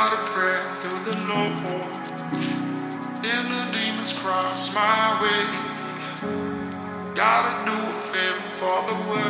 out of prayer through the low point. Then the demons cross my way. Gotta do a favor for the world.